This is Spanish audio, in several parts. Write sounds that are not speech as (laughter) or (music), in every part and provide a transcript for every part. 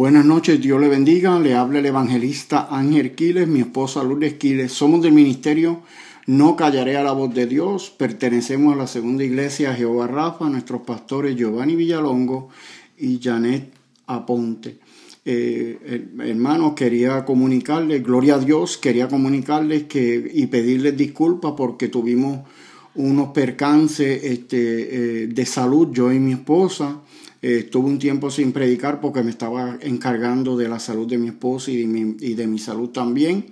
Buenas noches, Dios le bendiga. Le habla el evangelista Ángel Quiles, mi esposa Lourdes Quiles. Somos del ministerio No Callaré a la Voz de Dios. Pertenecemos a la segunda iglesia Jehová Rafa, nuestros pastores Giovanni Villalongo y Janet Aponte. Eh, hermanos, quería comunicarles, gloria a Dios, quería comunicarles que y pedirles disculpas porque tuvimos unos percances este, eh, de salud, yo y mi esposa. Eh, estuve un tiempo sin predicar porque me estaba encargando de la salud de mi esposa y de mi, y de mi salud también.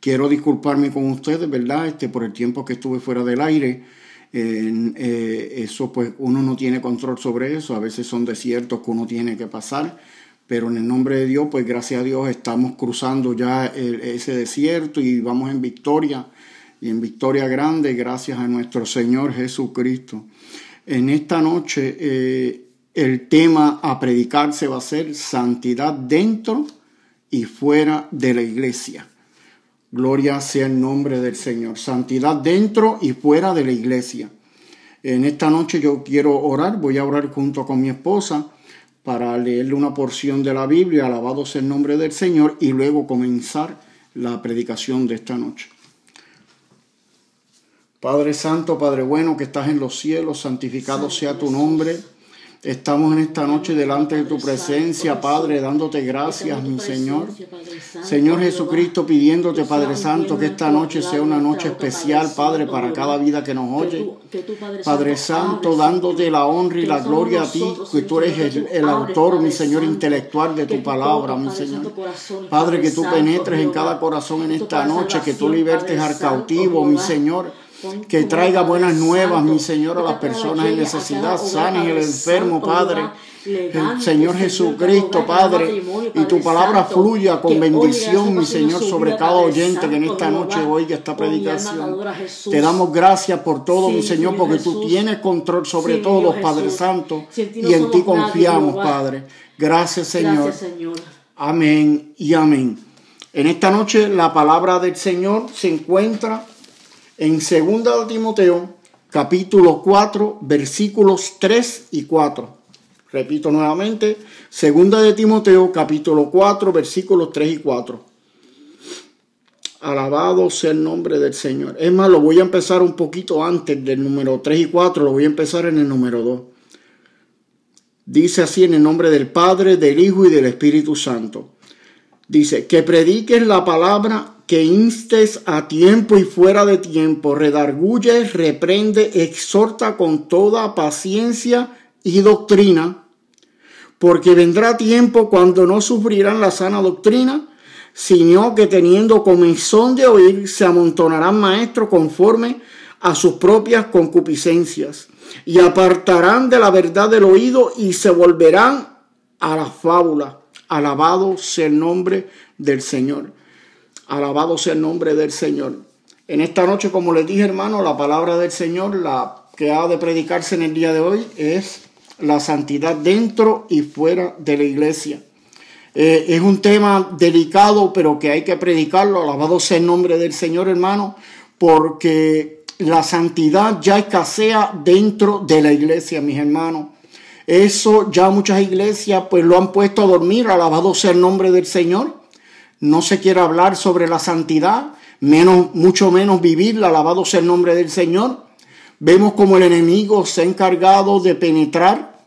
Quiero disculparme con ustedes, ¿verdad? Este, por el tiempo que estuve fuera del aire. Eh, eso pues uno no tiene control sobre eso, a veces son desiertos que uno tiene que pasar, pero en el nombre de Dios, pues gracias a Dios estamos cruzando ya ese desierto y vamos en victoria y en victoria grande gracias a nuestro Señor Jesucristo. En esta noche eh, el tema a predicarse va a ser santidad dentro y fuera de la iglesia. Gloria sea el nombre del Señor. Santidad dentro y fuera de la iglesia. En esta noche yo quiero orar, voy a orar junto con mi esposa para leerle una porción de la Biblia, alabado sea el nombre del Señor, y luego comenzar la predicación de esta noche. Padre Santo, Padre bueno que estás en los cielos, santificado sea tu nombre. Estamos en esta noche delante de tu presencia, Padre, dándote gracias, mi Señor. Señor Jesucristo, pidiéndote, Padre Santo, que esta noche sea una noche especial, Padre, para cada vida que nos oye. Padre Santo, dándote la honra y la gloria a ti, que tú eres el, autor, mi Señor, intelectual de tu palabra, mi Señor. Padre, que tú penetres en cada corazón en esta noche, que tú libertes al cautivo, mi Señor que traiga buenas nuevas, mi Señor, a las personas en necesidad, sanes el enfermo, Padre. Señor Jesucristo, Padre, y tu palabra fluya con bendición, mi Señor, sobre cada oyente que en esta noche oiga esta predicación. Te damos gracias por todo, mi Señor, porque tú tienes control sobre todo, Padre Santo, y en ti confiamos, Padre. Gracias, Señor. Amén y amén. En esta noche la palabra del Señor se encuentra en 2 Timoteo, capítulo 4, versículos 3 y 4. Repito nuevamente, 2 de Timoteo, capítulo 4, versículos 3 y 4. Alabado sea el nombre del Señor. Es más, lo voy a empezar un poquito antes del número 3 y 4, lo voy a empezar en el número 2. Dice así en el nombre del Padre, del Hijo y del Espíritu Santo. Dice, que prediques la palabra que instes a tiempo y fuera de tiempo, redarguye, reprende, exhorta con toda paciencia y doctrina, porque vendrá tiempo cuando no sufrirán la sana doctrina, sino que teniendo comenzón de oír, se amontonarán maestros conforme a sus propias concupiscencias, y apartarán de la verdad del oído y se volverán a la fábula. Alabado sea el nombre del Señor. Alabado sea el nombre del Señor. En esta noche, como les dije, hermano, la palabra del Señor, la que ha de predicarse en el día de hoy, es la santidad dentro y fuera de la iglesia. Eh, es un tema delicado, pero que hay que predicarlo. Alabado sea el nombre del Señor, hermano, porque la santidad ya escasea dentro de la iglesia, mis hermanos. Eso ya muchas iglesias pues lo han puesto a dormir. Alabado sea el nombre del Señor no se quiere hablar sobre la santidad, menos, mucho menos vivirla, alabado sea el nombre del Señor. Vemos como el enemigo se ha encargado de penetrar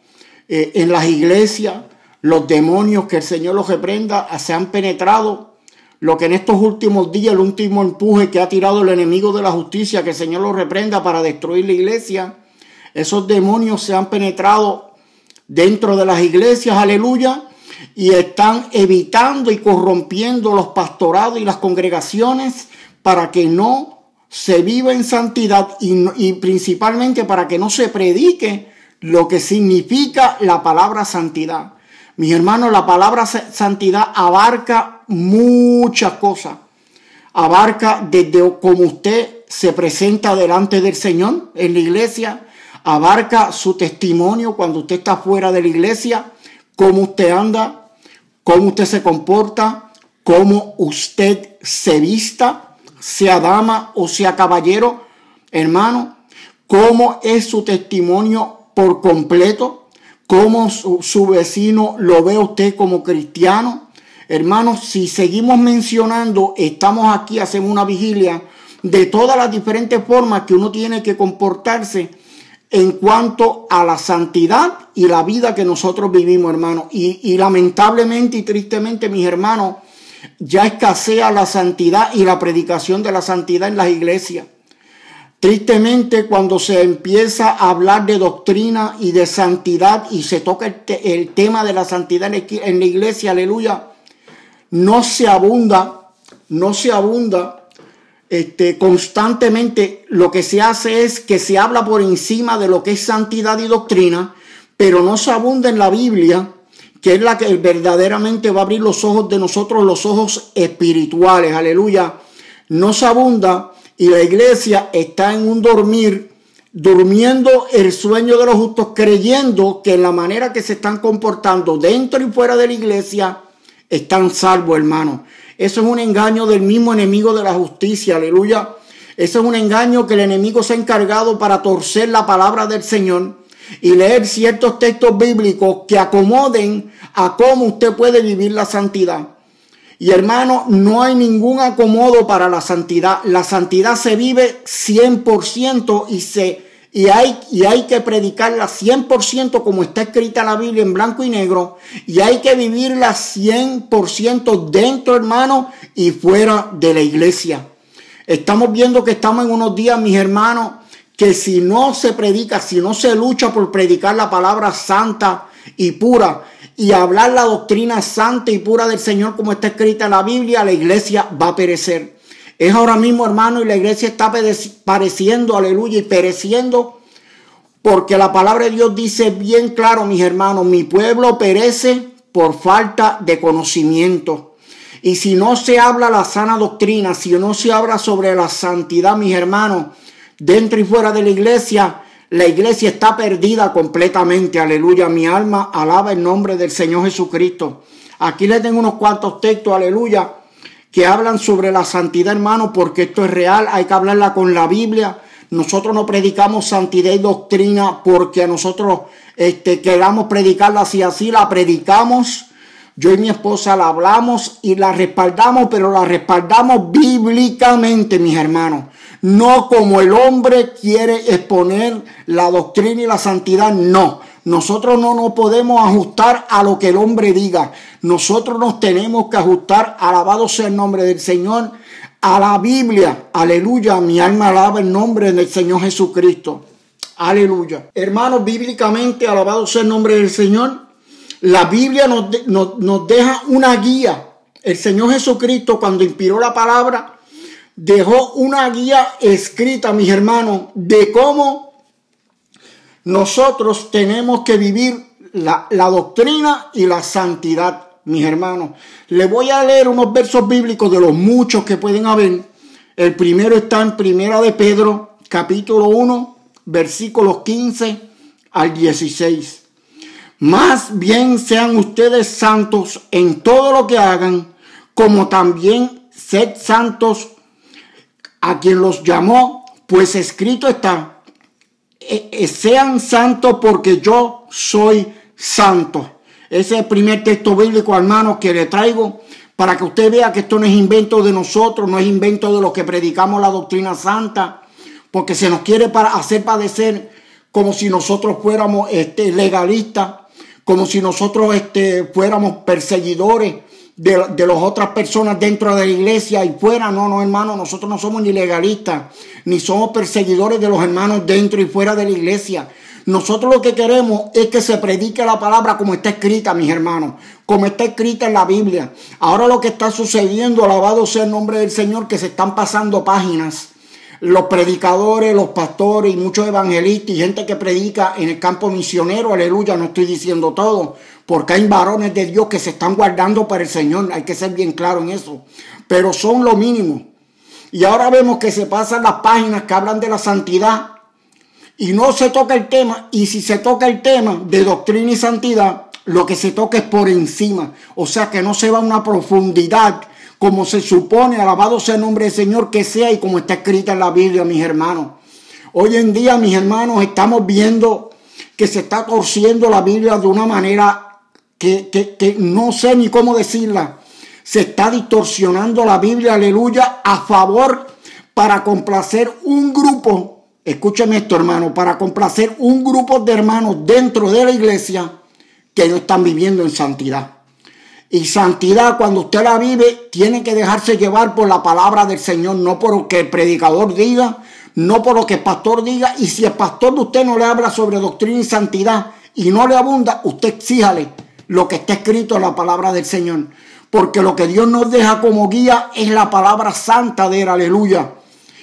eh, en las iglesias, los demonios que el Señor los reprenda, se han penetrado. Lo que en estos últimos días, el último empuje que ha tirado el enemigo de la justicia, que el Señor los reprenda para destruir la iglesia, esos demonios se han penetrado dentro de las iglesias, aleluya, y están evitando y corrompiendo los pastorados y las congregaciones para que no se viva en santidad y, principalmente para que no se predique lo que significa la palabra santidad. Mis hermanos, la palabra santidad abarca muchas cosas. Abarca desde como usted se presenta delante del Señor en la iglesia, abarca su testimonio cuando usted está fuera de la iglesia, cómo usted anda, cómo usted se comporta, cómo usted se vista, sea dama o sea caballero, hermano, cómo es su testimonio por completo, cómo su, vecino lo ve usted como cristiano. Hermanos, si seguimos mencionando, estamos aquí, hacemos una vigilia de todas las diferentes formas que uno tiene que comportarse en cuanto a la santidad y la vida que nosotros vivimos, hermanos. Y, lamentablemente y tristemente, mis hermanos, ya escasea la santidad y la predicación de la santidad en las iglesias. Tristemente, cuando se empieza a hablar de doctrina y de santidad y se toca el, tema de la santidad en la iglesia, aleluya, no se abunda, no se abunda este, constantemente. Lo que se hace es que se habla por encima de lo que es santidad y doctrina, pero no se abunda en la Biblia, que es la que verdaderamente va a abrir los ojos de nosotros, los ojos espirituales, aleluya. No se abunda y la iglesia está en un dormir, durmiendo el sueño de los justos, creyendo que en la manera que se están comportando dentro y fuera de la iglesia están salvos, hermano. Eso es un engaño del mismo enemigo de la justicia, aleluya. Eso es un engaño que el enemigo se ha encargado para torcer la palabra del Señor y leer ciertos textos bíblicos que acomoden a cómo usted puede vivir la santidad. Y hermano, no hay ningún acomodo para la santidad. La santidad se vive 100% y, se, y, hay, y hay que predicarla 100% como está escrita la Biblia en blanco y negro. Y hay que vivirla 100% dentro, hermano, y fuera de la iglesia. Estamos viendo que estamos en unos días, mis hermanos, que si no se predica, si no se lucha por predicar la palabra santa y pura, y hablar la doctrina santa y pura del Señor como está escrita en la Biblia, la iglesia va a perecer. Es ahora mismo, hermano, y la iglesia está pareciendo, aleluya, y pereciendo, porque la palabra de Dios dice bien claro, mis hermanos, mi pueblo perece por falta de conocimiento. Y si no se habla la sana doctrina, si no se habla sobre la santidad, mis hermanos, dentro y fuera de la iglesia, la iglesia está perdida completamente. Aleluya. Mi alma alaba el nombre del Señor Jesucristo. Aquí le tengo unos cuantos textos, aleluya, que hablan sobre la santidad, hermano, porque esto es real. Hay que hablarla con la Biblia. Nosotros no predicamos santidad y doctrina porque a nosotros este, queramos predicarla así, así la predicamos. Yo y mi esposa la hablamos y la respaldamos, pero la respaldamos bíblicamente, mis hermanos no como el hombre quiere exponer la doctrina y la santidad, no. Nosotros no nos podemos ajustar a lo que el hombre diga. Nosotros nos tenemos que ajustar, alabado sea el nombre del Señor, a la Biblia. Aleluya, mi alma alaba el nombre del Señor Jesucristo. Aleluya. Hermanos, bíblicamente, alabado sea el nombre del Señor, la Biblia nos, nos deja una guía. El Señor Jesucristo, cuando inspiró la palabra, dejó una guía escrita, mis hermanos, de cómo nosotros tenemos que vivir la, doctrina y la santidad, mis hermanos. Le voy a leer unos versos bíblicos de los muchos que pueden haber. El primero está en Primera de Pedro, capítulo 1, versículos 15 al 16. Más bien sean ustedes santos en todo lo que hagan, como también sed santos a quien los llamó, pues escrito está, e, e, sean santos porque yo soy santo. Ese es el primer texto bíblico, hermanos, que le traigo para que usted vea que esto no es invento de nosotros, no es invento de los que predicamos la doctrina santa, porque se nos quiere para hacer padecer como si nosotros fuéramos este, legalistas, como si nosotros este, fuéramos perseguidores de, de las otras personas dentro de la iglesia y fuera. No, no, hermano, nosotros no somos ni legalistas, ni somos perseguidores de los hermanos dentro y fuera de la iglesia. Nosotros lo que queremos es que se predique la palabra como está escrita, mis hermanos, como está escrita en la Biblia. Ahora lo que está sucediendo, alabado sea el nombre del Señor, que se están pasando páginas. Los predicadores, los pastores y muchos evangelistas y gente que predica en el campo misionero, aleluya, no estoy diciendo todo, porque hay varones de Dios que se están guardando para el Señor, hay que ser bien claro en eso, pero son lo mínimo. Y ahora vemos que se pasan las páginas que hablan de la santidad y no se toca el tema, y si se toca el tema de doctrina y santidad, lo que se toca es por encima, o sea que no se va a una profundidad como se supone, alabado sea el nombre del Señor que sea y como está escrita en la Biblia, mis hermanos. Hoy en día, mis hermanos, estamos viendo que se está torciendo la Biblia de una manera que, que no sé ni cómo decirla. Se está distorsionando la Biblia, aleluya, a favor para complacer un grupo. Escúcheme esto, hermano, para complacer un grupo de hermanos dentro de la iglesia que no están viviendo en santidad. Y santidad, cuando usted la vive, tiene que dejarse llevar por la palabra del Señor, no por lo que el predicador diga, no por lo que el pastor diga. Y si el pastor de usted no le habla sobre doctrina y santidad y no le abunda, usted exíjale lo que está escrito en la palabra del Señor. Porque lo que Dios nos deja como guía es la palabra santa de él, aleluya.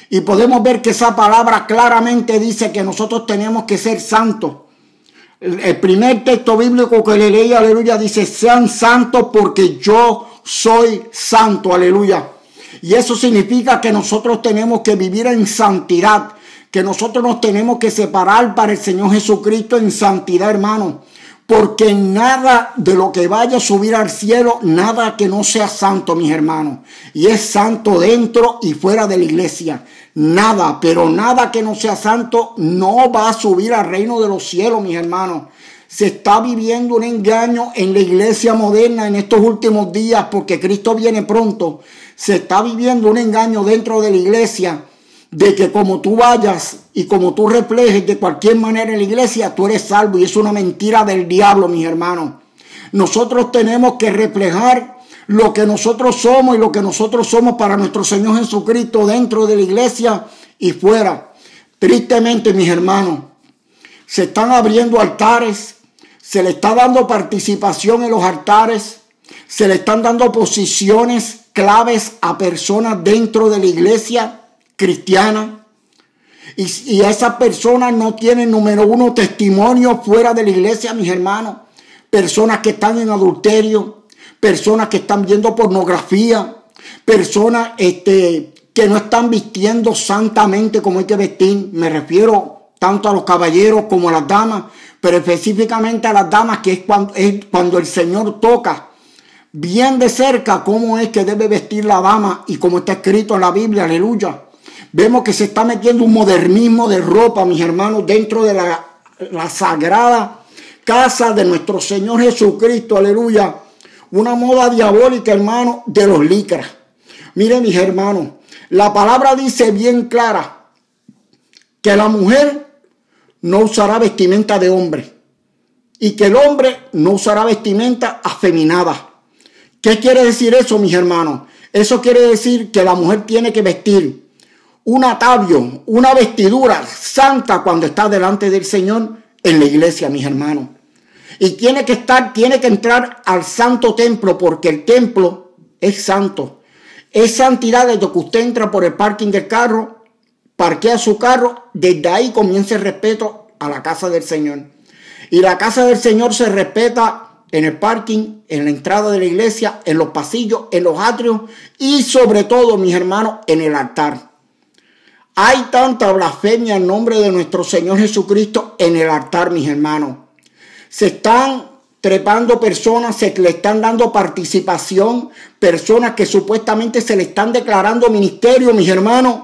Y podemos ver que esa palabra claramente dice que nosotros tenemos que ser santos. El primer texto bíblico que le leí, aleluya, dice, sean santos porque yo soy santo, aleluya. Y eso significa que nosotros tenemos que vivir en santidad, que nosotros nos tenemos que separar para el Señor Jesucristo en santidad, hermano. Porque nada de lo que vaya a subir al cielo, nada que no sea santo, mis hermanos. Y es santo dentro y fuera de la iglesia. Nada, pero nada que no sea santo no va a subir al reino de los cielos, mis hermanos. Se está viviendo un engaño en la iglesia moderna en estos últimos días porque Cristo viene pronto. Se está viviendo un engaño dentro de la iglesia de que como tú vayas y como tú reflejes de cualquier manera en la iglesia, tú eres salvo. Y es una mentira del diablo, mis hermanos. Nosotros tenemos que reflejar lo que nosotros somos y lo que nosotros somos para nuestro Señor Jesucristo dentro de la iglesia y fuera. Tristemente, mis hermanos, se están abriendo altares, se le está dando participación en los altares, se le están dando posiciones claves a personas dentro de la iglesia cristiana. Y, y esas personas no tienen, número uno, testimonio fuera de la iglesia, mis hermanos. Personas que están en adulterio, personas que están viendo pornografía, personas este, que no están vistiendo santamente como hay que vestir. Me refiero tanto a los caballeros como a las damas, pero específicamente a las damas, que es cuando, es cuando el Señor toca bien de cerca cómo es que debe vestir la dama y como está escrito en la Biblia, aleluya. Vemos que se está metiendo un modernismo de ropa, mis hermanos, dentro de la, la sagrada casa de nuestro Señor Jesucristo, aleluya una moda diabólica, hermano, de los licras. Miren, mis hermanos, la palabra dice bien clara que la mujer no usará vestimenta de hombre y que el hombre no usará vestimenta afeminada. ¿Qué quiere decir eso, mis hermanos? Eso quiere decir que la mujer tiene que vestir un atavio, una vestidura santa cuando está delante del Señor en la iglesia, mis hermanos. Y tiene que estar, tiene que entrar al santo templo porque el templo es santo. Es santidad desde que usted entra por el parking del carro, parquea su carro, desde ahí comienza el respeto a la casa del Señor. Y la casa del Señor se respeta en el parking, en la entrada de la iglesia, en los pasillos, en los atrios y sobre todo, mis hermanos, en el altar. Hay tanta blasfemia en nombre de nuestro Señor Jesucristo en el altar, mis hermanos se están trepando personas, se le están dando participación, personas que supuestamente se le están declarando ministerio, mis hermanos,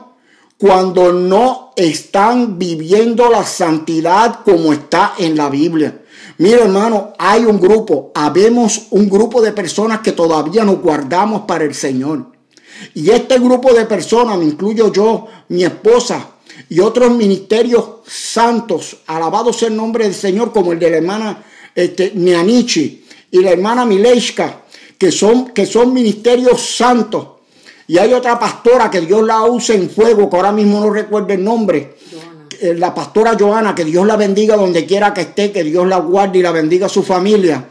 cuando no están viviendo la santidad como está en la Biblia. Mira, hermano, hay un grupo, habemos un grupo de personas que todavía nos guardamos para el Señor. Y este grupo de personas, me incluyo yo, mi esposa, y otros ministerios santos, alabado sea el nombre del Señor, como el de la hermana este, Neanichi y la hermana Mileshka, que son, que son ministerios santos. Y hay otra pastora que Dios la usa en fuego, que ahora mismo no recuerdo el nombre. Eh, la pastora Joana, que Dios la bendiga donde quiera que esté, que Dios la guarde y la bendiga a su familia.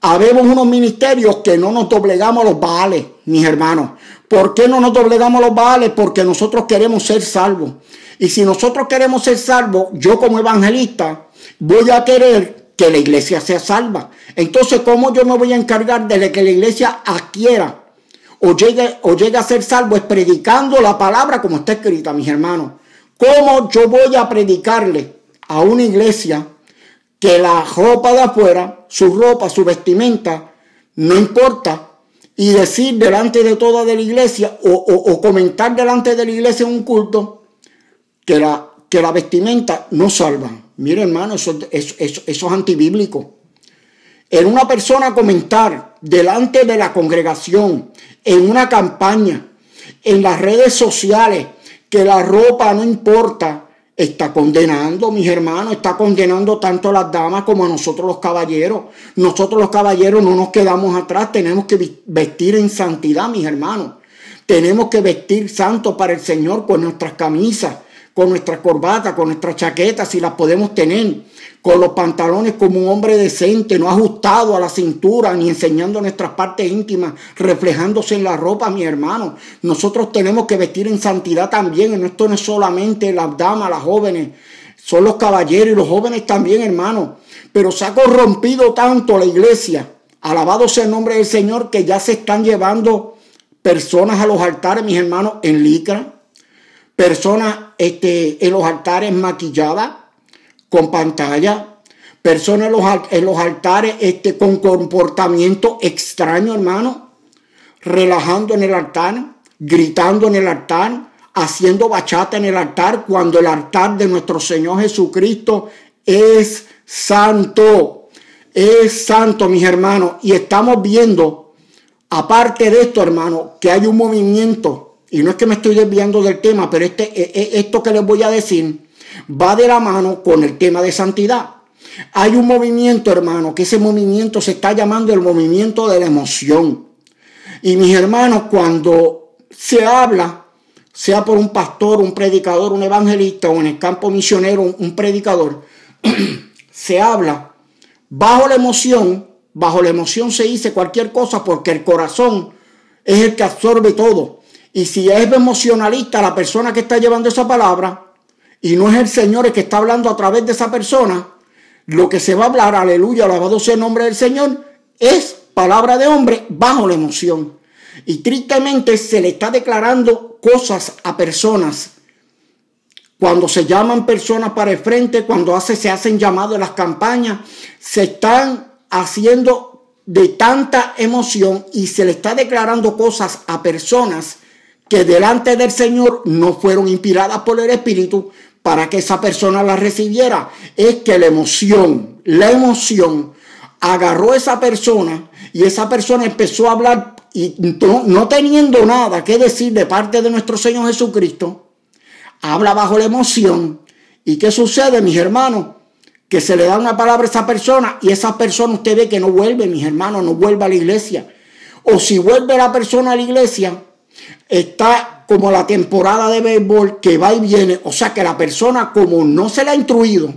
Habemos unos ministerios que no nos doblegamos a los baales, mis hermanos. ¿Por qué no nos doblegamos a los baales? Porque nosotros queremos ser salvos. Y si nosotros queremos ser salvos, yo como evangelista voy a querer que la iglesia sea salva. Entonces, ¿cómo yo me voy a encargar de que la iglesia adquiera o llegue, o llegue a ser salvo? Es predicando la palabra como está escrita, mis hermanos. ¿Cómo yo voy a predicarle a una iglesia que la ropa de afuera, su ropa, su vestimenta, no importa? Y decir delante de toda de la iglesia o, o comentar delante de la iglesia en un culto que la, que la vestimenta no salva. Mire hermano, eso, eso, eso, eso es antibíblico. En una persona comentar delante de la congregación, en una campaña, en las redes sociales, que la ropa no importa, está condenando, mis hermanos, está condenando tanto a las damas como a nosotros los caballeros. Nosotros los caballeros no nos quedamos atrás, tenemos que vestir en santidad, mis hermanos. Tenemos que vestir santo para el Señor con nuestras camisas, con nuestras corbatas, con nuestras chaquetas, si las podemos tener, con los pantalones como un hombre decente, no ajustado a la cintura, ni enseñando nuestras partes íntimas, reflejándose en la ropa, mi hermano. Nosotros tenemos que vestir en santidad también, esto no es solamente las damas, las jóvenes, son los caballeros y los jóvenes también, hermano. Pero se ha corrompido tanto la iglesia, alabado sea el nombre del Señor, que ya se están llevando personas a los altares, mis hermanos, en licra personas este, en los altares maquilladas, con pantalla, personas en los, altares este, con comportamiento extraño, hermano, relajando en el altar, gritando en el altar, haciendo bachata en el altar, cuando el altar de nuestro Señor Jesucristo es santo, es santo, mis hermanos, y estamos viendo, aparte de esto, hermano, que hay un movimiento y no es que me estoy desviando del tema, pero este, e, e, esto que les voy a decir va de la mano con el tema de santidad. Hay un movimiento, hermano, que ese movimiento se está llamando el movimiento de la emoción. Y mis hermanos, cuando se habla, sea por un pastor, un predicador, un evangelista o en el campo misionero, un predicador, (clears throat) se habla bajo la emoción, bajo la emoción se dice cualquier cosa porque el corazón es el que absorbe todo. Y si es emocionalista la persona que está llevando esa palabra y no es el Señor el que está hablando a través de esa persona, lo que se va a hablar, aleluya, alabado sea el nombre del Señor, es palabra de hombre bajo la emoción. Y tristemente se le está declarando cosas a personas. Cuando se llaman personas para el frente, cuando hace, se hacen llamados en las campañas, se están haciendo de tanta emoción y se le está declarando cosas a personas que delante del Señor no fueron inspiradas por el Espíritu para que esa persona la recibiera. Es que la emoción, la emoción agarró a esa persona y esa persona empezó a hablar y no, teniendo nada que decir de parte de nuestro Señor Jesucristo, habla bajo la emoción. ¿Y qué sucede, mis hermanos? Que se le da una palabra a esa persona y esa persona usted ve que no vuelve, mis hermanos, no vuelve a la iglesia. O si vuelve la persona a la iglesia, está como la temporada de béisbol que va y viene. O sea que la persona como no se le ha instruido,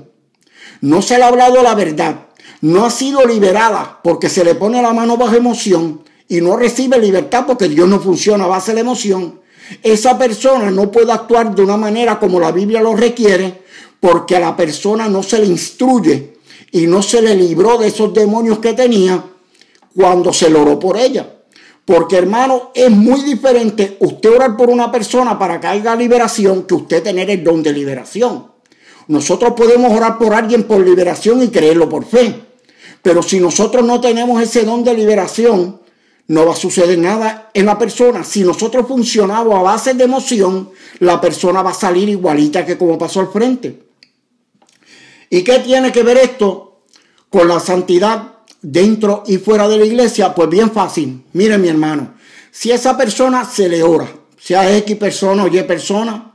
no se le ha hablado la verdad, no ha sido liberada porque se le pone la mano bajo emoción y no recibe libertad porque Dios no funciona a base de emoción. Esa persona no puede actuar de una manera como la Biblia lo requiere porque a la persona no se le instruye y no se le libró de esos demonios que tenía cuando se lo oró por ella. Porque hermano, es muy diferente usted orar por una persona para que haya liberación que usted tener el don de liberación. Nosotros podemos orar por alguien por liberación y creerlo por fe. Pero si nosotros no tenemos ese don de liberación, no va a suceder nada en la persona. Si nosotros funcionamos a base de emoción, la persona va a salir igualita que como pasó al frente. ¿Y qué tiene que ver esto con la santidad dentro y fuera de la iglesia, pues bien fácil. Mire mi hermano, si esa persona se le ora, sea X persona o Y persona,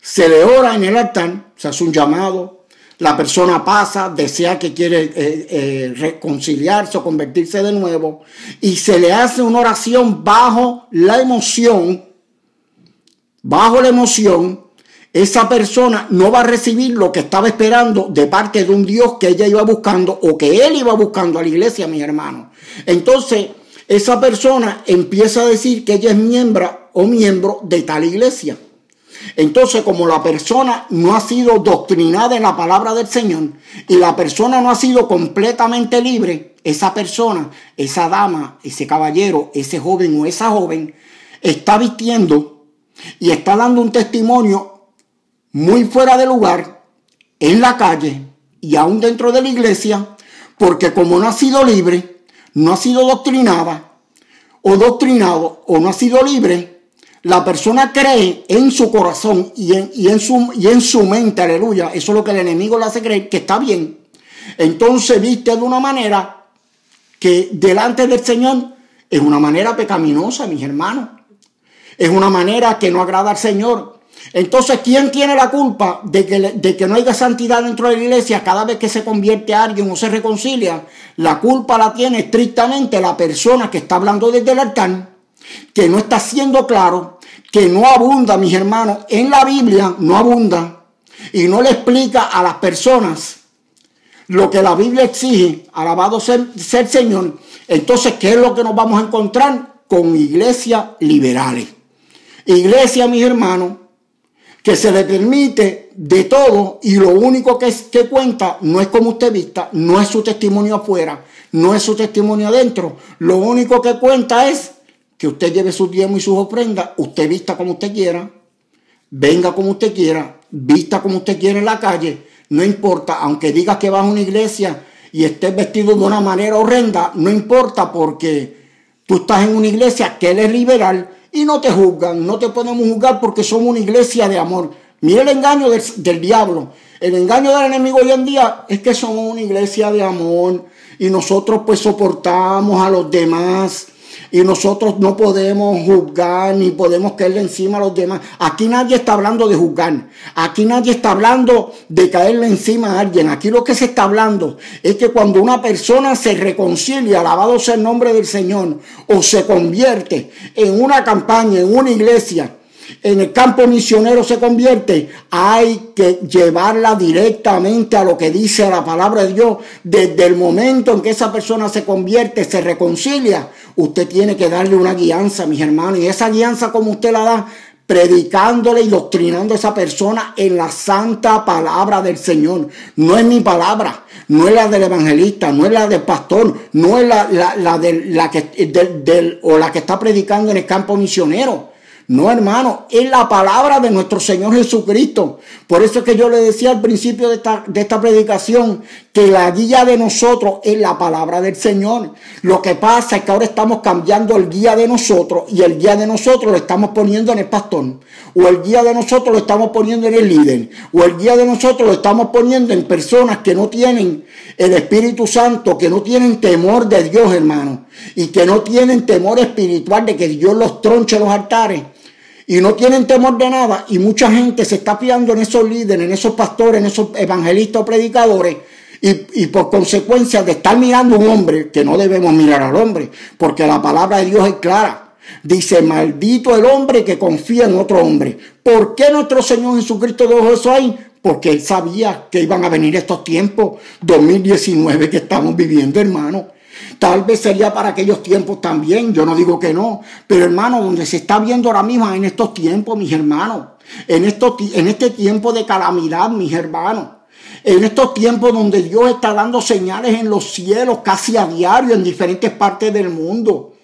se le ora en el altar, se hace un llamado, la persona pasa, desea que quiere eh, eh, reconciliarse o convertirse de nuevo, y se le hace una oración bajo la emoción, bajo la emoción, esa persona no va a recibir lo que estaba esperando de parte de un Dios que ella iba buscando o que él iba buscando a la iglesia, mis hermanos. Entonces, esa persona empieza a decir que ella es miembro o miembro de tal iglesia. Entonces, como la persona no ha sido doctrinada en la palabra del Señor y la persona no ha sido completamente libre, esa persona, esa dama, ese caballero, ese joven o esa joven está vistiendo y está dando un testimonio muy fuera de lugar, en la calle y aún dentro de la iglesia, porque como no ha sido libre, no ha sido doctrinada o doctrinado o no ha sido libre, la persona cree en su corazón y en, y en, su, y en su mente, aleluya, eso es lo que el enemigo le hace creer, que está bien. Entonces viste de una manera que delante del Señor es una manera pecaminosa, mis hermanos. Es una manera que no agrada al Señor. Entonces, ¿quién tiene la culpa de que, de que no haya santidad dentro de la iglesia cada vez que se convierte a alguien o se reconcilia? La culpa la tiene estrictamente la persona que está hablando desde el altar, que no está siendo claro, que no abunda, mis hermanos, en la Biblia no abunda y no le explica a las personas lo que la Biblia exige, alabado ser, ser Señor. Entonces, ¿qué es lo que nos vamos a encontrar? Con iglesias liberales. Iglesia, mis hermanos, que se le permite de todo y lo único que, es, que cuenta no es como usted vista, no es su testimonio afuera, no es su testimonio adentro. Lo único que cuenta es que usted lleve sus diezmos y sus ofrendas, usted vista como usted quiera, venga como usted quiera, vista como usted quiera en la calle, no importa, aunque digas que vas a una iglesia y estés vestido de una manera horrenda, no importa porque tú estás en una iglesia que él es liberal y no te juzgan, no te podemos juzgar porque somos una iglesia de amor. Mira el engaño del, del, diablo. El engaño del enemigo hoy en día es que somos una iglesia de amor y nosotros pues soportamos a los demás y nosotros no podemos juzgar ni podemos caerle encima a los demás. Aquí nadie está hablando de juzgar. Aquí nadie está hablando de caerle encima a alguien. Aquí lo que se está hablando es que cuando una persona se reconcilia, alabado sea el nombre del Señor, o se convierte en una campaña, en una iglesia, en el campo misionero se convierte, hay que llevarla directamente a lo que dice la palabra de Dios. Desde el momento en que esa persona se convierte, se reconcilia, usted tiene que darle una guianza, mis hermanos. Y esa guianza como usted la da, predicándole y doctrinando a esa persona en la santa palabra del Señor. No es mi palabra, no es la del evangelista, no es la del pastor, no es la, la, de, la que, del, o la que está predicando en el campo misionero. No, hermano, es la palabra de nuestro Señor Jesucristo. Por eso es que yo le decía al principio de esta, de esta predicación que la guía de nosotros es la palabra del Señor. Lo que pasa es que ahora estamos cambiando el guía de nosotros y el guía de nosotros lo estamos poniendo en el pastor. O el guía de nosotros lo estamos poniendo en el líder. O el guía de nosotros lo estamos poniendo en personas que no tienen el Espíritu Santo, que no tienen temor de Dios, hermano. Y que no tienen temor espiritual de que Dios los tronche los altares y no tienen temor de nada y mucha gente se está fiando en esos líderes, en esos pastores, en esos evangelistas o predicadores y, por consecuencia de estar mirando a un hombre, que no debemos mirar al hombre, porque la palabra de Dios es clara. Dice, maldito el hombre que confía en otro hombre. ¿Por qué nuestro Señor Jesucristo dejó eso ahí? Porque Él sabía que iban a venir estos tiempos, 2019 que estamos viviendo, hermano. Tal vez sería para aquellos tiempos también, yo no digo que no, pero hermano, donde se está viendo ahora mismo en estos tiempos, mis hermanos, en, estos, en este tiempo de calamidad, mis hermanos, en estos tiempos donde Dios está dando señales en los cielos casi a diario en diferentes partes del mundo.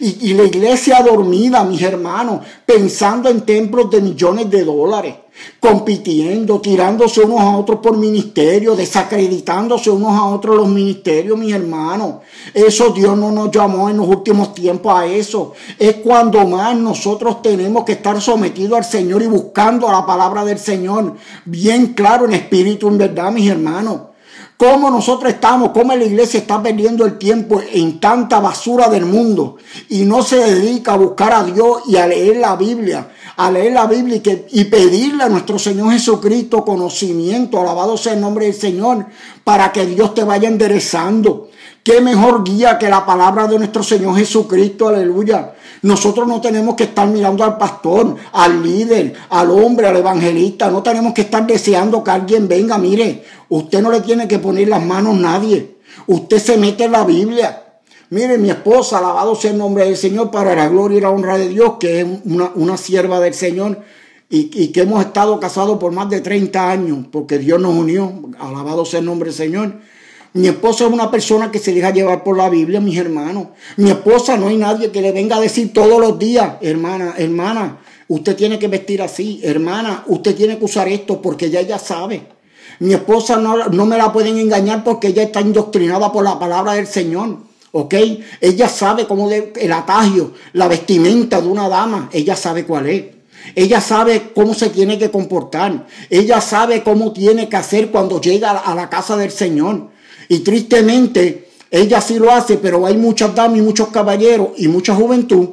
Y, la iglesia dormida, mis hermanos, pensando en templos de millones de dólares compitiendo, tirándose unos a otros por ministerio, desacreditándose unos a otros los ministerios, mis hermanos. Eso Dios no nos llamó en los últimos tiempos a eso. Es cuando más nosotros tenemos que estar sometidos al Señor y buscando la palabra del Señor, bien claro en espíritu, en verdad, mis hermanos cómo nosotros estamos, cómo la iglesia está perdiendo el tiempo en tanta basura del mundo y no se dedica a buscar a Dios y a leer la Biblia, a leer la Biblia y, pedirle a nuestro Señor Jesucristo conocimiento, alabado sea el nombre del Señor, para que Dios te vaya enderezando. Qué mejor guía que la palabra de nuestro Señor Jesucristo, aleluya. Nosotros no tenemos que estar mirando al pastor, al líder, al hombre, al evangelista. No tenemos que estar deseando que alguien venga. Mire, usted no le tiene que poner las manos a nadie. Usted se mete en la Biblia. Mire, mi esposa, alabado sea el nombre del Señor, para la gloria y la honra de Dios, que es una, una sierva del Señor y, y, que hemos estado casados por más de 30 años, porque Dios nos unió, alabado sea el nombre del Señor. Mi esposa es una persona que se deja llevar por la Biblia, mis hermanos. Mi esposa no hay nadie que le venga a decir todos los días, hermana, hermana, usted tiene que vestir así, hermana, usted tiene que usar esto porque ella ya sabe. Mi esposa no, no me la pueden engañar porque ella está indoctrinada por la palabra del Señor. ¿ok? Ella sabe cómo el atagio, la vestimenta de una dama, ella sabe cuál es. Ella sabe cómo se tiene que comportar. Ella sabe cómo tiene que hacer cuando llega a la casa del Señor. Y tristemente, ella sí lo hace, pero hay muchas damas y muchos caballeros y mucha juventud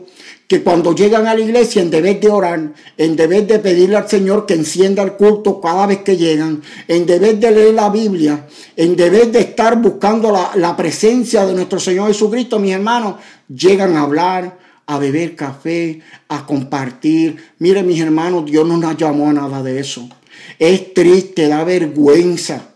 que cuando llegan a la iglesia en deber de orar, en deber de pedirle al Señor que encienda el culto cada vez que llegan, en deber de leer la Biblia, en deber de estar buscando la, la presencia de nuestro Señor Jesucristo, mis hermanos, llegan a hablar, a beber café, a compartir. Mire, mis hermanos, Dios no nos llamó a nada de eso. Es triste, da vergüenza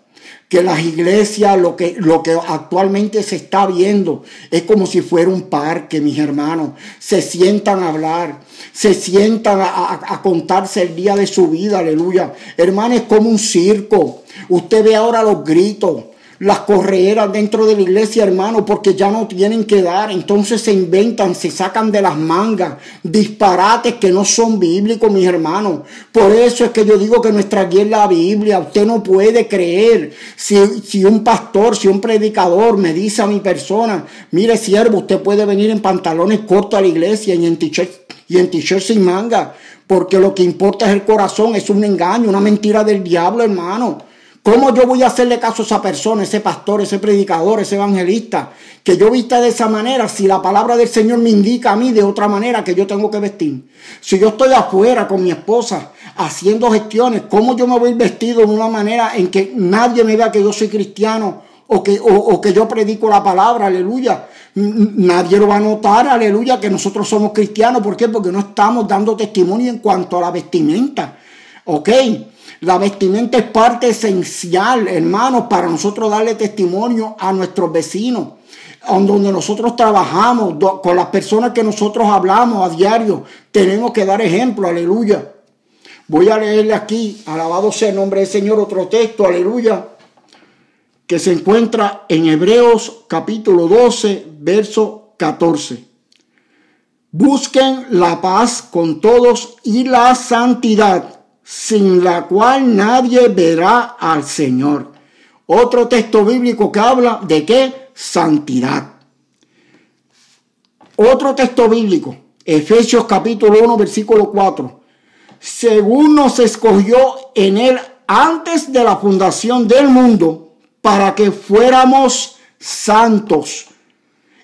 que las iglesias, lo que, lo que actualmente se está viendo, es como si fuera un parque, mis hermanos. Se sientan a hablar, se sientan a, a contarse el día de su vida, aleluya. Hermanos, es como un circo. Usted ve ahora los gritos, las correeras dentro de la iglesia, hermano, porque ya no tienen que dar. Entonces se inventan, se sacan de las mangas disparates que no son bíblicos, mis hermanos. Por eso es que yo digo que nuestra guía es la Biblia. Usted no puede creer. Si, si un pastor, si un predicador me dice a mi persona, mire siervo, usted puede venir en pantalones cortos a la iglesia y en t-shirt y en t-shirt sin manga. Porque lo que importa es el corazón, es un engaño, una mentira del diablo, hermano. ¿Cómo yo voy a hacerle caso a esa persona, ese pastor, ese predicador, ese evangelista? Que yo vista de esa manera si la palabra del Señor me indica a mí de otra manera que yo tengo que vestir. Si yo estoy afuera con mi esposa haciendo gestiones, ¿cómo yo me voy vestido de una manera en que nadie me vea que yo soy cristiano o que, o, que yo predico la palabra? Aleluya. Nadie lo va a notar, aleluya, que nosotros somos cristianos. ¿Por qué? Porque no estamos dando testimonio en cuanto a la vestimenta. ¿Ok? La vestimenta es parte esencial, hermanos, para nosotros darle testimonio a nuestros vecinos, donde nosotros trabajamos, con las personas que nosotros hablamos a diario. Tenemos que dar ejemplo, aleluya. Voy a leerle aquí, alabado sea el nombre del Señor, otro texto, aleluya, que se encuentra en Hebreos capítulo 12, verso 14. Busquen la paz con todos y la santidad sin la cual nadie verá al Señor. Otro texto bíblico que habla de qué? Santidad. Otro texto bíblico, Efesios capítulo 1, versículo 4. Según nos escogió en él antes de la fundación del mundo, para que fuéramos santos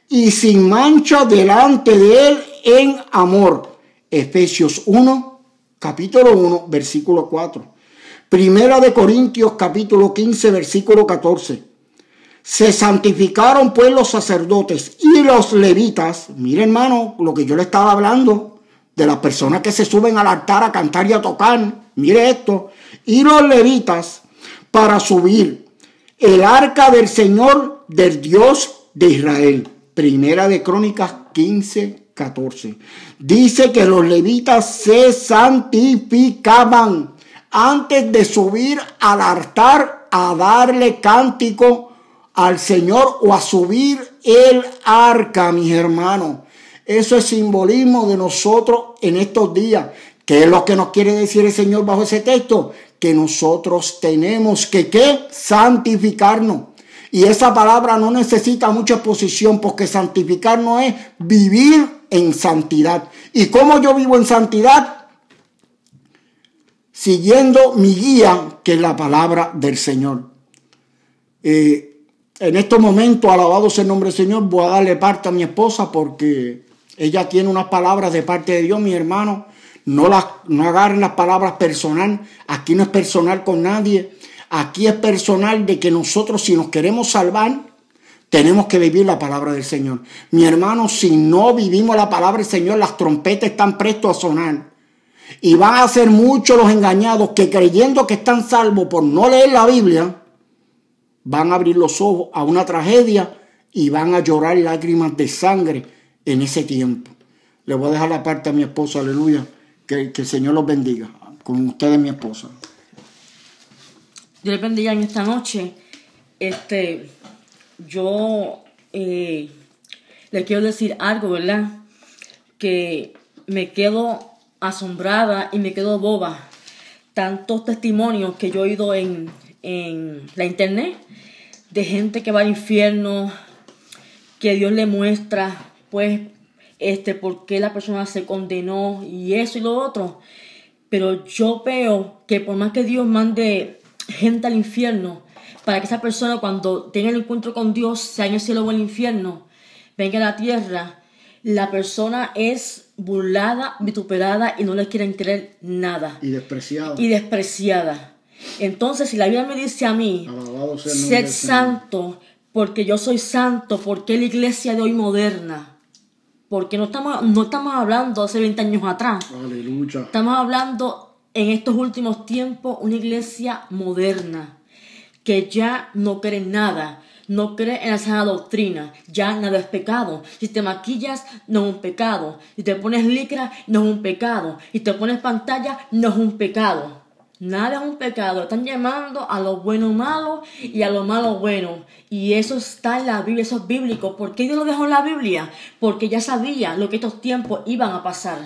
y sin mancha delante de él en amor. Efesios 1, capítulo 1, versículo 4. Primera de Corintios, capítulo 15, versículo 14. Se santificaron pues los sacerdotes y los levitas. Mire hermano, lo que yo le estaba hablando de las personas que se suben al altar a cantar y a tocar. Mire esto. Y los levitas para subir el arca del Señor del Dios de Israel. Primera de Crónicas 15, 14. Dice que los levitas se santificaban antes de subir al altar a darle cántico al Señor o a subir el arca, mis hermanos. Eso es simbolismo de nosotros en estos días. ¿Qué es lo que nos quiere decir el Señor bajo ese texto? Que nosotros tenemos que ¿qué? santificarnos. Y esa palabra no necesita mucha exposición porque santificar no es vivir en santidad. ¿Y cómo yo vivo en santidad? Siguiendo mi guía, que es la palabra del Señor. Eh, en estos momentos, alabado sea el nombre del Señor, voy a darle parte a mi esposa porque ella tiene unas palabras de parte de Dios, mi hermano. No, las, no agarren las palabras personal. Aquí no es personal con nadie. Aquí es personal de que nosotros, si nos queremos salvar, tenemos que vivir la palabra del Señor. Mi hermano, si no vivimos la palabra del Señor, las trompetas están prestos a sonar. Y van a ser muchos los engañados que creyendo que están salvos por no leer la Biblia, van a abrir los ojos a una tragedia y van a llorar lágrimas de sangre en ese tiempo. Le voy a dejar la parte a mi esposa, aleluya. Que, que el Señor los bendiga. Con ustedes, mi esposa. Dios les bendiga en esta noche. Este, yo eh, le quiero decir algo, ¿verdad? Que me quedo asombrada y me quedo boba. Tantos testimonios que yo he oído en, en la internet de gente que va al infierno, que Dios le muestra, pues, este, por qué la persona se condenó y eso y lo otro. Pero yo veo que por más que Dios mande gente al infierno, para que esa persona cuando tenga el encuentro con Dios, sea en el cielo o en el infierno, venga a la tierra, la persona es burlada, vituperada y no le quieren creer nada. Y despreciada. Y despreciada. Entonces, si la Biblia me dice a mí, ser santo, porque yo soy santo, porque la iglesia de hoy moderna, porque no estamos, no estamos hablando hace 20 años atrás. Aleluya. Estamos hablando en estos últimos tiempos una iglesia moderna que ya no cree en nada, no cree en la sana doctrina, ya nada es pecado. Si te maquillas, no es un pecado. Si te pones licra, no es un pecado. Si te pones pantalla, no es un pecado. Nada es un pecado. Están llamando a lo bueno malo y a lo malo bueno. Y eso está en la Biblia, eso es bíblico. ¿Por qué Dios lo dejó en la Biblia? Porque ya sabía lo que estos tiempos iban a pasar.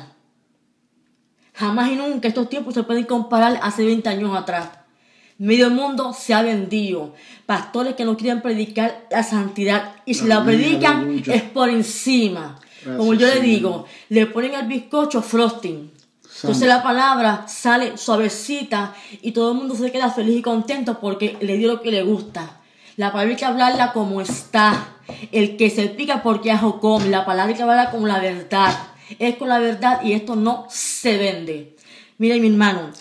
Jamás y nunca estos tiempos se pueden comparar hace 20 años atrás. Medio mundo se ha vendido. Pastores que no quieren predicar la santidad. Y si la predican es por encima. Como yo le digo, le ponen al bizcocho frosting. Entonces la palabra sale suavecita y todo el mundo se queda feliz y contento porque le dio lo que le gusta. La palabra hay que hablarla como está. El que se pica porque ajo come. La palabra hay que hablarla con la verdad. Es con la verdad y esto no se vende. Mire mi hermano,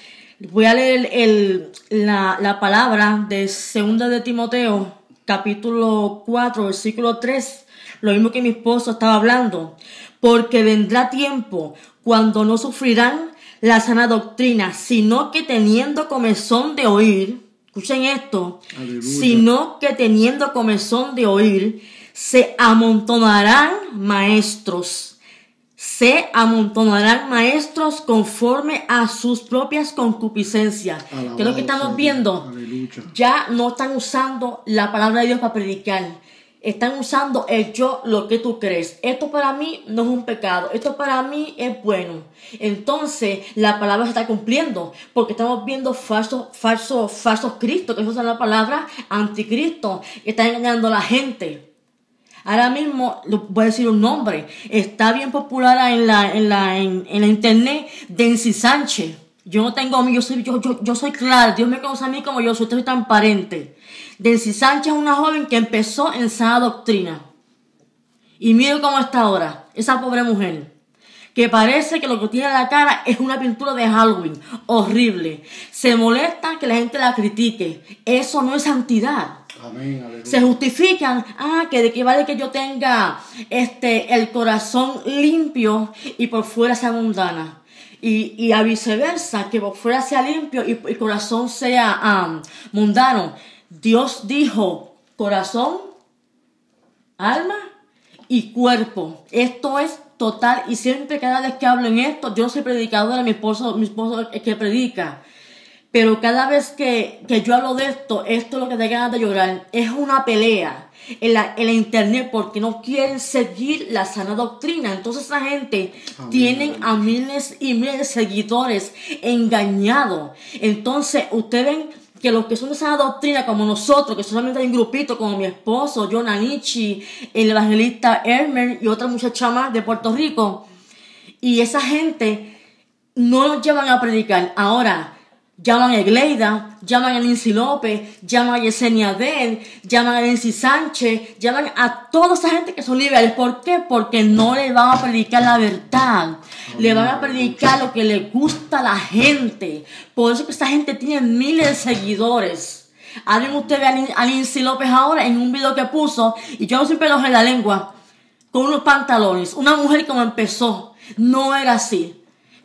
Voy a leer el, la, la, palabra de Segunda de Timoteo, capítulo 4, versículo 3, lo mismo que mi esposo estaba hablando. Porque vendrá tiempo cuando no sufrirán la sana doctrina, sino que teniendo comezón de oír, escuchen esto, sino que teniendo comezón de oír, se amontonarán maestros se amontonarán maestros conforme a sus propias concupiscencias. que es lo que estamos viendo? Ya no están usando la palabra de Dios para predicar. Están usando el yo, lo que tú crees. Esto para mí no es un pecado. Esto para mí es bueno. Entonces la palabra se está cumpliendo. Porque estamos viendo falsos, falsos, falsos Cristos. Que usan la palabra anticristo. Que están engañando a la gente. Ahora mismo, voy a decir un nombre, está bien popular en la, en la, en, la internet, Densi Sánchez. Yo no tengo yo soy, yo, yo, yo soy clara, Dios me conoce a mí como yo soy, transparente. Densi Sánchez es una joven que empezó en sana doctrina. Y mire cómo está ahora, esa pobre mujer. Que parece que lo que tiene en la cara es una pintura de Halloween. Horrible. Se molesta que la gente la critique. Eso no es santidad. Se justifican, ah, que de qué vale que yo tenga este el corazón limpio y por fuera sea mundana. Y, y a viceversa, que por fuera sea limpio y el corazón sea mundano. Dios dijo corazón, alma y cuerpo. Esto es total y siempre cada vez que hablo en esto, yo soy predicadora, mi esposo, mi esposo es que predica. Pero cada vez que, yo hablo de esto, esto es lo que te ganas de llorar. Es una pelea en la, en internet porque no quieren seguir la sana doctrina. Entonces esa gente tiene a miles y miles de seguidores engañados. Entonces ustedes ven que los que son de sana doctrina como nosotros, que solamente hay un grupito como mi esposo, John Anichi, el evangelista Hermer y otra muchacha más de Puerto Rico, y esa gente no nos llevan a predicar. Ahora, llaman a Egleida, llaman a Nancy López, llaman a Yesenia Del, llaman a Nancy Sánchez, llaman a toda esa gente que son liberales. ¿Por qué? Porque no le van a predicar la verdad. Le van a predicar lo que le gusta a la gente. Por eso que esta gente tiene miles de seguidores. Alguien usted ve a Nancy López ahora en un video que puso, y yo siempre lo en la lengua, con unos pantalones. Una mujer como empezó, no era así.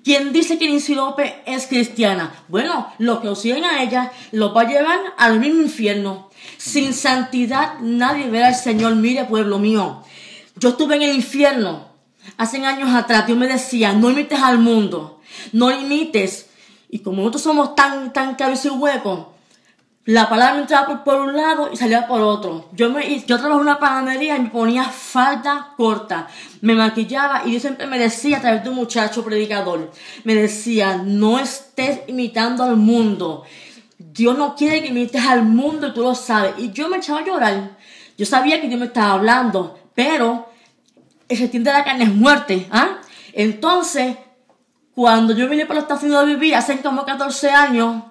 ¿Quién dice que Nancy López es cristiana? Bueno, los que siguen a ella los va a llevar al mismo infierno. Sin santidad nadie verá al Señor. Mire, pueblo mío, yo estuve en el infierno hace años atrás. Dios me decía, no imites al mundo, no imites. Y como nosotros somos tan, tan cabeza y hueco, la palabra entraba por, un lado y salía por otro. Yo, me, yo trabajaba en una panadería y me ponía falda corta. Me maquillaba y yo siempre me decía a través de un muchacho predicador, me decía, no estés imitando al mundo. Dios no quiere que imites al mundo y tú lo sabes. Y yo me echaba a llorar. Yo sabía que Dios me estaba hablando, pero el sentir de la carne es muerte. ¿ah? Entonces, cuando yo vine para los Estados Unidos a vivir hace como 14 años,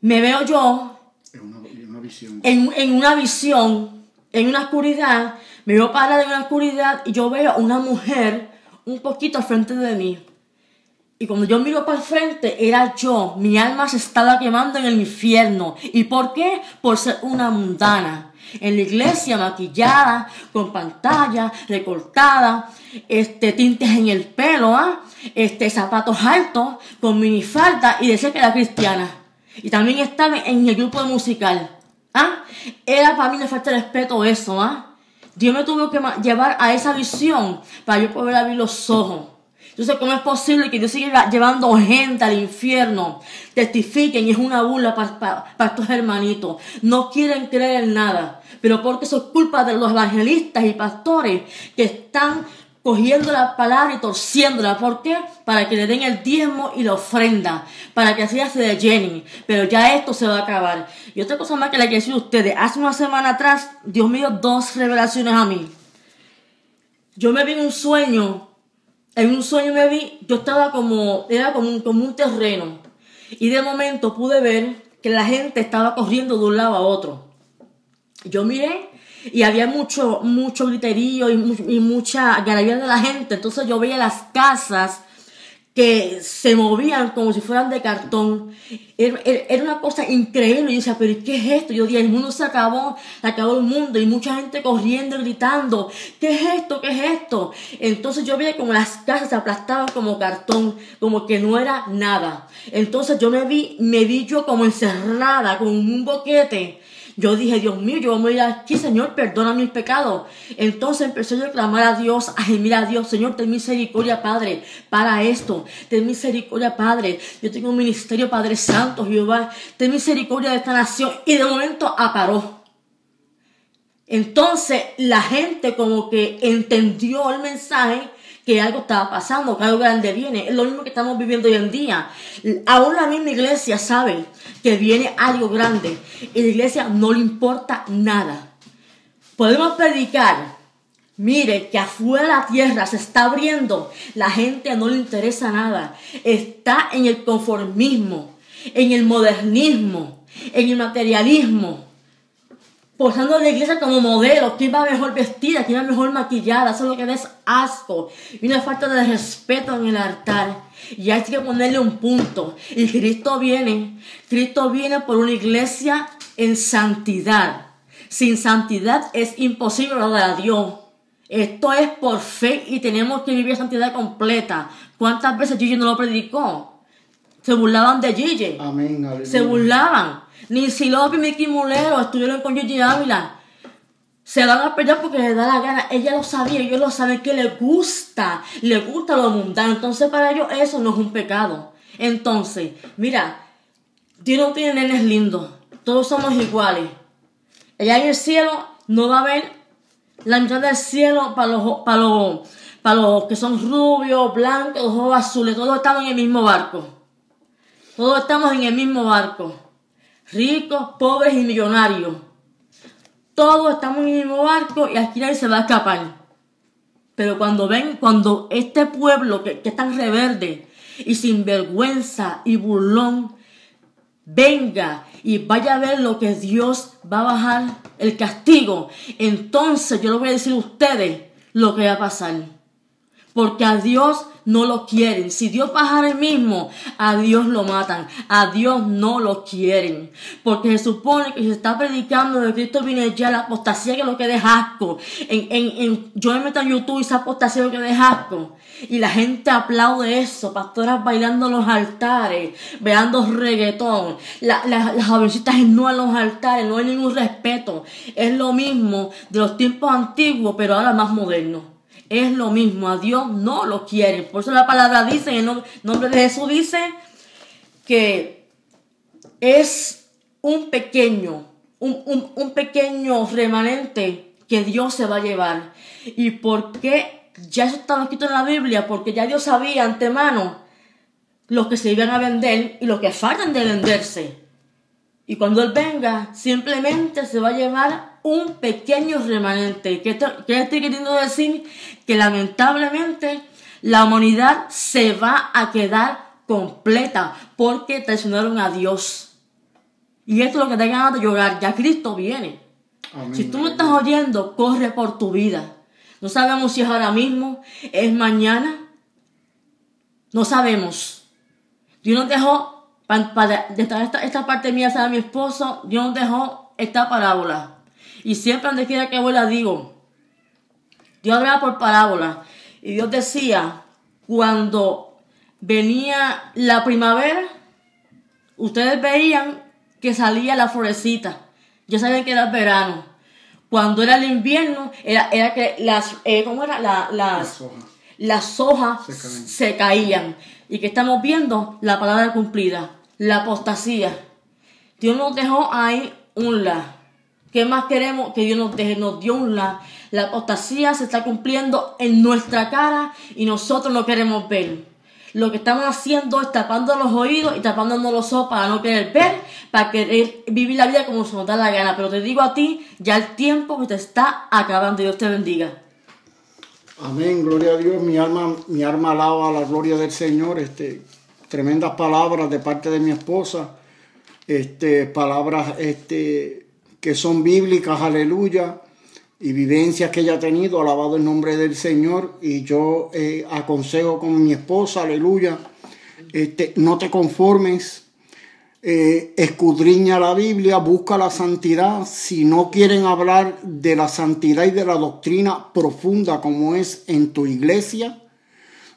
me veo yo En una, en una visión. en, en una visión, en una oscuridad, me veo parada en una oscuridad y yo veo una mujer un poquito al frente de mí. Y cuando yo miro para el frente, era yo. Mi alma se estaba quemando en el infierno. ¿Y por qué? Por ser una mundana. En la iglesia, maquillada, con pantalla, recortada, este, tintes en el pelo, ¿ah? este, zapatos altos, con minifalda y decía que era cristiana. Y también estaba en el grupo musical. ¿ah? Era para mí una falta de respeto eso. ¿ah? Dios me tuvo que llevar a esa visión para yo poder abrir los ojos. Entonces, ¿cómo es posible que Dios siga llevando gente al infierno? Testifiquen y es una burla para estos hermanitos. No quieren creer en nada. Pero porque eso es culpa de los evangelistas y pastores que están cogiendo la palabra y torciéndola. ¿Por qué? Para que le den el diezmo y la ofrenda. Para que así se llenen. Pero ya esto se va a acabar. Y otra cosa más que le quiero decir a ustedes. Hace una semana atrás, Dios me dio dos revelaciones a mí. Yo me vi en un sueño. En un sueño me vi, yo estaba como, era como un, como un terreno. Y de momento pude ver que la gente estaba corriendo de un lado a otro. Yo miré y había mucho, mucho griterío y, mu- y mucha garabía de la gente. Entonces yo veía las casas que se movían como si fueran de cartón. Era, era- una cosa increíble. Yo decía, pero ¿qué es esto? Yo dije, el mundo se acabó, se acabó el mundo. Y mucha gente corriendo gritando, ¿qué es esto? ¿Qué es esto? Entonces yo veía como las casas se aplastaban como cartón, como que no era nada. Entonces yo me vi, me vi yo como encerrada, con un boquete. Yo dije, Dios mío, yo voy a morir aquí, Señor, perdona mis pecados. Entonces empecé a clamar a Dios, a gemir a Dios, Señor, ten misericordia, Padre, para esto. Ten misericordia, Padre. Yo tengo un ministerio, Padre Santo, Jehová. Ten misericordia de esta nación. Y de momento aparó. Entonces la gente como que entendió el mensaje algo estaba pasando, algo grande viene. Es lo mismo que estamos viviendo hoy en día. Aún la misma iglesia sabe que viene algo grande y la iglesia no le importa nada. Podemos predicar, mire que afuera la tierra se está abriendo, la gente no le interesa nada, está en el conformismo, en el modernismo, en el materialismo posando la iglesia como modelo, quién va mejor vestida, quién va mejor maquillada, eso es lo que es asco y una falta de respeto en el altar. Y hay que ponerle un punto. Y Cristo viene, Cristo viene por una iglesia en santidad. Sin santidad es imposible agradar a Dios. Esto es por fe y tenemos que vivir santidad completa. ¿Cuántas veces Gigi no lo predicó? Se burlaban de Gigi. Amén. aleluya. Se burlaban. Nancy López y Mickey Mulero estuvieron con Gigi Ávila. Se van a pelear porque les da la gana. Ella lo sabía, ellos lo saben que les gusta. Les gusta lo mundano. Entonces para ellos eso no es un pecado. Entonces, mira, Dios no tiene nenes lindos. Todos somos iguales. Allá en el cielo no va a haber la mitad del cielo para los, para los, para los que son rubios, blancos, ojos azules. Todos estamos en el mismo barco. Todos estamos en el mismo barco. Ricos, pobres y millonarios. Todos estamos en el mismo barco y aquí nadie se va a escapar. Pero cuando ven, cuando este pueblo que, que es tan rebelde y sin vergüenza y burlón venga y vaya a ver lo que Dios va a bajar el castigo, entonces yo les voy a decir a ustedes lo que va a pasar. Porque a Dios no lo quieren. Si Dios bajara el mismo, a Dios lo matan. A Dios no lo quieren. Porque se supone que se está predicando de Cristo viene ya la apostasía que es lo que es asco. En, en, en, yo me meto en YouTube y esa apostasía es lo que es asco. Y la gente aplaude eso. Pastoras bailando en los altares, veando reggaetón. La- las jovencitas no en los altares, no hay ningún respeto. Es lo mismo de los tiempos antiguos, pero ahora más moderno. Es lo mismo, a Dios no lo quiere. Por eso la palabra dice, en nombre de Jesús dice que es un pequeño, un, un- un pequeño remanente que Dios se va a llevar. ¿Y por qué? Ya eso estaba escrito en la Biblia, porque ya Dios sabía antemano los que se iban a vender y los que faltan de venderse. Y cuando Él venga, simplemente se va a llevar un pequeño remanente. ¿Qué, ¿Qué estoy queriendo decir? Que lamentablemente la humanidad se va a quedar completa porque traicionaron a Dios. Y esto es lo que te ganas de llorar. Ya Cristo viene. si tú me estás oyendo, corre por tu vida. No sabemos si es ahora mismo, es mañana. No sabemos. Dios nos dejó, para, esta, esta parte mía, sabe mi esposo, Dios nos dejó esta parábola. Y siempre donde quiera que voy la digo. Dios hablaba por parábola. Y Dios decía, cuando venía la primavera, ustedes veían que salía la florecita. Ya sabían que era el verano. Cuando era el invierno, era, era que las, eh, ¿cómo era? las, las hojas, se, caían. Y que estamos viendo la palabra cumplida, la apostasía. Dios nos dejó ahí un la. ¿Qué más queremos que Dios nos deje? Nos dio un la. La apostasía se está cumpliendo en nuestra cara y nosotros no queremos ver. Lo que estamos haciendo es tapando los oídos y tapándonos los ojos para no querer ver, para querer vivir la vida como se nos da la gana. Pero te digo a ti, ya el tiempo que te está acabando. Dios te bendiga. Amén, gloria a Dios. Mi alma, mi alma alaba la gloria del Señor. Este, tremendas palabras de parte de mi esposa. Este, palabras este, que son bíblicas, aleluya y vivencias que ella ha tenido, alabado el nombre del Señor, y yo eh, aconsejo con mi esposa, aleluya, este, no te conformes, eh, escudriña la Biblia, busca la santidad, si no quieren hablar de la santidad y de la doctrina profunda como es en tu iglesia,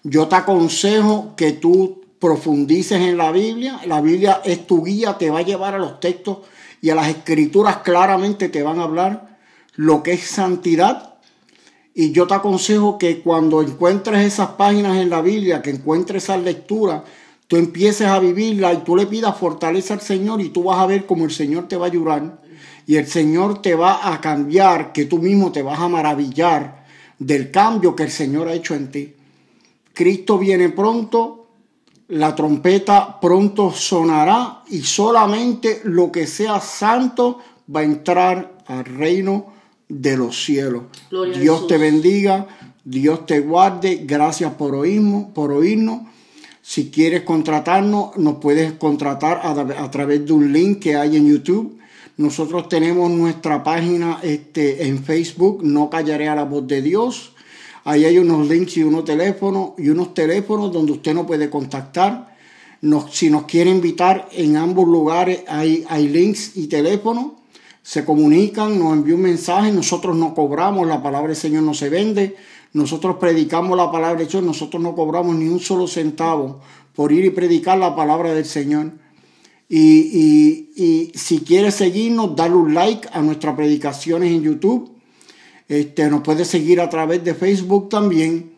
yo te aconsejo que tú profundices en la Biblia, la Biblia es tu guía, te va a llevar a los textos y a las escrituras claramente te van a hablar lo que es santidad. Y yo te aconsejo que cuando encuentres esas páginas en la Biblia, que encuentres esa lectura, tú empieces a vivirla y tú le pidas fortaleza al Señor y tú vas a ver cómo el Señor te va a ayudar y el Señor te va a cambiar, que tú mismo te vas a maravillar del cambio que el Señor ha hecho en ti. Cristo viene pronto, la trompeta pronto sonará y solamente lo que sea santo va a entrar al reino de los cielos. Dios te bendiga, Dios te guarde. Gracias por oírnos, por oírnos. Si quieres contratarnos, nos puedes contratar a, través de un link que hay en YouTube. Nosotros tenemos nuestra página este, en Facebook, No Callaré a la Voz de Dios. Ahí hay unos links y unos teléfonos y unos teléfonos donde usted nos puede contactar. Si nos quiere invitar en ambos lugares hay, links y teléfonos se comunican, nos envían un mensaje, nosotros no cobramos, la palabra del Señor no se vende, nosotros predicamos la palabra del Señor, nosotros no cobramos ni un solo centavo por ir y predicar la palabra del Señor. Y, y, si quieres seguirnos, dale un like a nuestras predicaciones en YouTube. Este, nos puedes seguir a través de Facebook también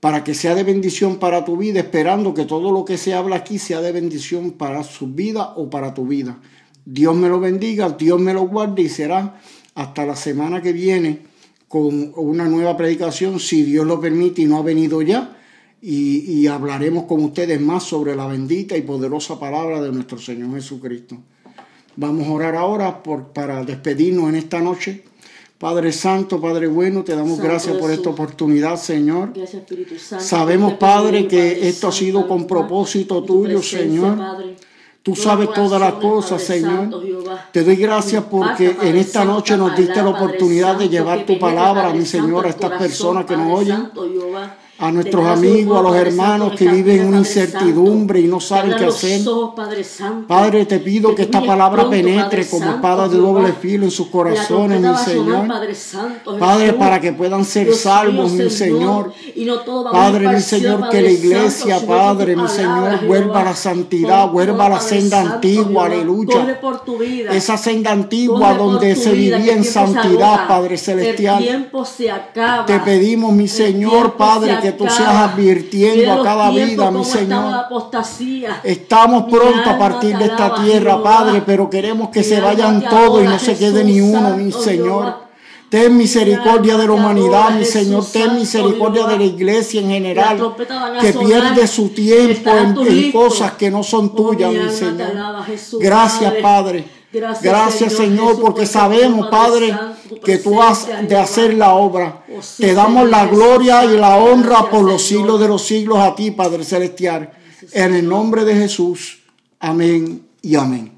para que sea de bendición para tu vida, esperando que todo lo que se habla aquí sea de bendición para su vida o para tu vida. Dios me lo bendiga, Dios me lo guarde y será hasta la semana que viene con una nueva predicación, si Dios lo permite y no ha venido ya. Y, hablaremos con ustedes más sobre la bendita y poderosa palabra de nuestro Señor Jesucristo. Vamos a orar ahora por, para despedirnos en esta noche. Padre Santo, Padre bueno, te damos gracias por esta oportunidad, Señor. Gracias, Espíritu Santo. Sabemos, Padre, que esto ha sido con propósito tuyo, Señor. Tú sabes todas las cosas, Señor. Te doy gracias porque en esta noche nos diste la oportunidad de llevar tu palabra, mi Señor, a estas personas que nos oyen a nuestros amigos, a los hermanos que viven en una incertidumbre y no saben qué hacer. Padre, te pido que esta palabra penetre como espada de doble filo en sus corazones, mi Señor. Padre, para que puedan ser salvos, mi Señor. Padre, mi Señor, que la iglesia, Padre, mi Señor, vuelva a la santidad, vuelva a la senda antigua, aleluya. Esa senda antigua donde se vivía en santidad, Padre Celestial. Te pedimos, mi Señor, Padre, que tú seas advirtiendo a cada vida, mi Señor. Estamos pronto a partir de esta tierra, Padre, pero queremos que se vayan todos y no se quede ni uno, mi Señor. Ten misericordia de la humanidad, mi Señor. Ten misericordia de la iglesia en general, que pierde su tiempo en, cosas que no son tuyas, mi Señor. Gracias, Padre. Gracias, Señor, porque sabemos, Padre que tú has de hacer la obra. Oh, Te damos la gloria y la honra por los siglos de los siglos a ti, Padre Celestial. En el nombre de Jesús. Amén y amén.